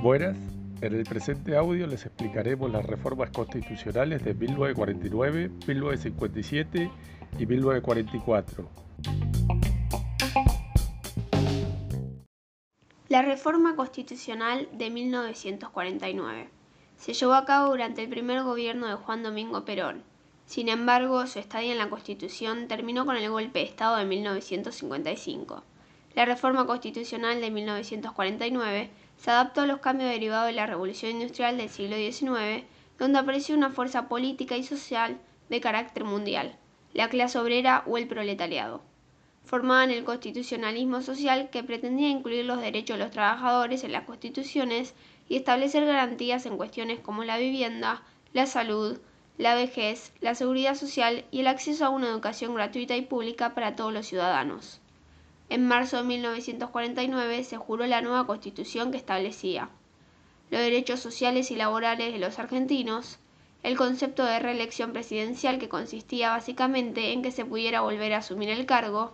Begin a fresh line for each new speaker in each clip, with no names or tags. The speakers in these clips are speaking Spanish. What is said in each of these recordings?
Buenas, en el presente audio les explicaremos las reformas constitucionales de 1949, 1957 y 1944.
La reforma constitucional de 1949 se llevó a cabo durante el primer gobierno de Juan Domingo Perón. Sin embargo, su estadía en la Constitución terminó con el golpe de Estado de 1955. La reforma constitucional de 1949 se adaptó a los cambios derivados de la Revolución Industrial del siglo XIX, donde apareció una fuerza política y social de carácter mundial, la clase obrera o el proletariado. Formaban el constitucionalismo social que pretendía incluir los derechos de los trabajadores en las constituciones y establecer garantías en cuestiones como la vivienda, la salud, la vejez, la seguridad social y el acceso a una educación gratuita y pública para todos los ciudadanos. En marzo de 1949 se juró la nueva constitución que establecía los derechos sociales y laborales de los argentinos, el concepto de reelección presidencial que consistía básicamente en que se pudiera volver a asumir el cargo,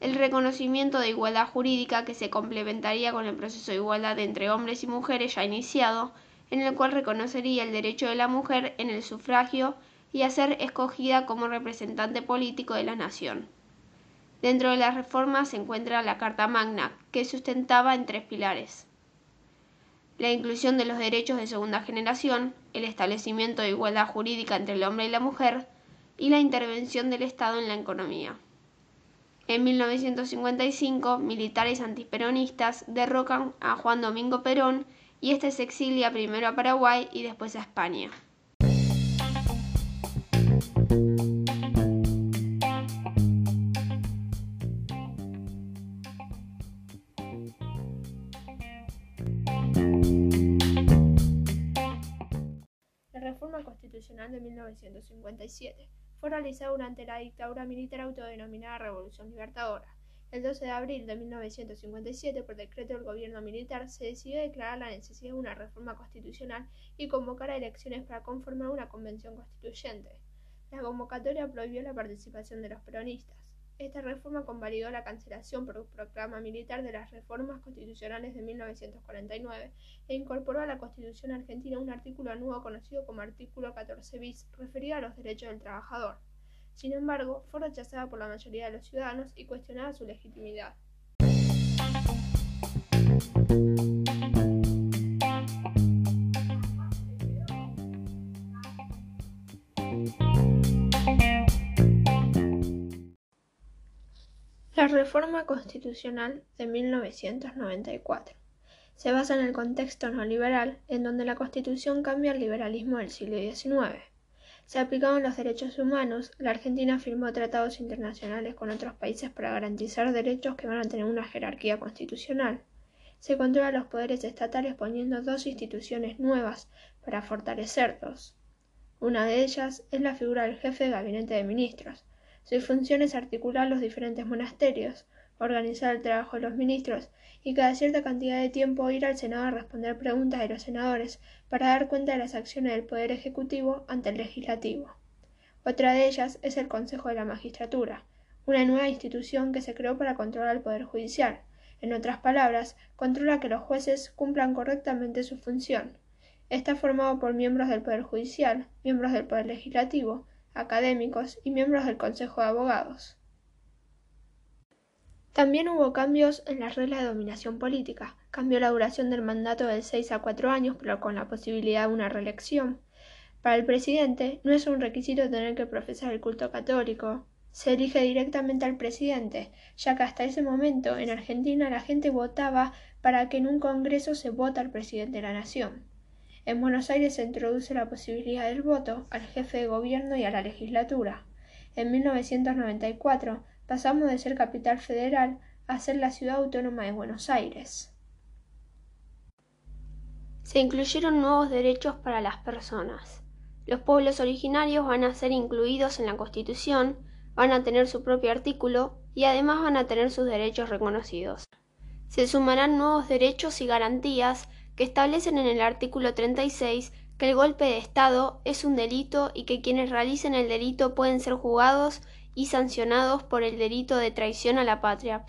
el reconocimiento de igualdad jurídica que se complementaría con el proceso de igualdad entre hombres y mujeres ya iniciado, en el cual reconocería el derecho de la mujer en el sufragio y a ser escogida como representante político de la nación. Dentro de las reformas se encuentra la Carta Magna, que sustentaba en tres pilares. La inclusión de los derechos de segunda generación, el establecimiento de igualdad jurídica entre el hombre y la mujer, y la intervención del Estado en la economía. En 1955, militares antiperonistas derrocan a Juan Domingo Perón y este se exilia primero a Paraguay y después a España.
La reforma constitucional de 1957 fue realizada durante la dictadura militar autodenominada Revolución Libertadora. El 12 de abril de 1957, por decreto del gobierno militar, se decidió declarar la necesidad de una reforma constitucional y convocar a elecciones para conformar una convención constituyente. La convocatoria prohibió la participación de los peronistas. Esta reforma convalidó la cancelación por proclama militar de las reformas constitucionales de 1949 e incorporó a la Constitución argentina un artículo nuevo conocido como artículo 14 bis, referido a los derechos del trabajador. Sin embargo, fue rechazada por la mayoría de los ciudadanos y cuestionada su legitimidad. La reforma constitucional de 1994 se basa en el contexto neoliberal en donde la Constitución cambia el liberalismo del siglo XIX. Se aplicaban los derechos humanos, la Argentina firmó tratados internacionales con otros países para garantizar derechos que van a tener una jerarquía constitucional. Se controla los poderes estatales poniendo dos instituciones nuevas para fortalecerlos. Una de ellas es la figura del jefe de gabinete de ministros, su función es articular los diferentes monasterios, organizar el trabajo de los ministros y cada cierta cantidad de tiempo ir al Senado a responder preguntas de los senadores para dar cuenta de las acciones del Poder Ejecutivo ante el Legislativo. Otra de ellas es el Consejo de la Magistratura, una nueva institución que se creó para controlar el Poder Judicial. En otras palabras, controla que los jueces cumplan correctamente su función. Está formado por miembros del Poder Judicial, miembros del Poder Legislativo, académicos y miembros del Consejo de Abogados. También hubo cambios en las reglas de dominación política. Cambió la duración del mandato de seis a cuatro años, pero con la posibilidad de una reelección. Para el presidente no es un requisito tener que profesar el culto católico. Se elige directamente al presidente, ya que hasta ese momento en Argentina la gente votaba para que en un congreso se vota al presidente de la nación. En Buenos Aires se introduce la posibilidad del voto al jefe de gobierno y a la legislatura. En 1994 pasamos de ser capital federal a ser la ciudad autónoma de Buenos Aires.
Se incluyeron nuevos derechos para las personas. Los pueblos originarios van a ser incluidos en la Constitución, van a tener su propio artículo y además van a tener sus derechos reconocidos. Se sumarán nuevos derechos y garantías que establecen en el artículo 36 que el golpe de Estado es un delito y que quienes realicen el delito pueden ser juzgados y sancionados por el delito de traición a la patria.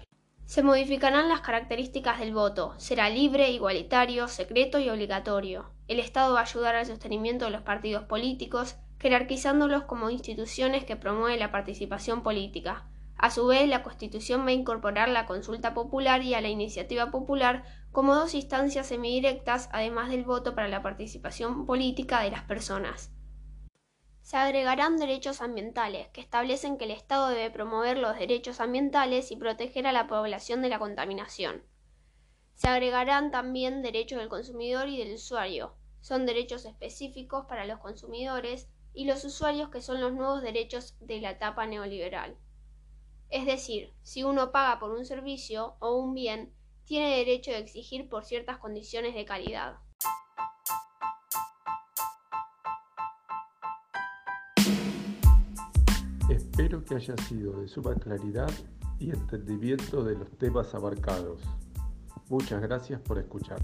Se modificarán las características del voto. Será libre, igualitario, secreto y obligatorio. El Estado va a ayudar al sostenimiento de los partidos políticos, jerarquizándolos como instituciones que promueven la participación política. A su vez, la Constitución va a incorporar la consulta popular y a la iniciativa popular como dos instancias semidirectas, además del voto para la participación política de las personas. Se agregarán derechos ambientales, que establecen que el Estado debe promover los derechos ambientales y proteger a la población de la contaminación. Se agregarán también derechos del consumidor y del usuario. Son derechos específicos para los consumidores y los usuarios que son los nuevos derechos de la etapa neoliberal. Es decir, si uno paga por un servicio o un bien, tiene derecho de exigir por ciertas condiciones de calidad.
Espero que haya sido de suma claridad y entendimiento de los temas abarcados. Muchas gracias por escuchar.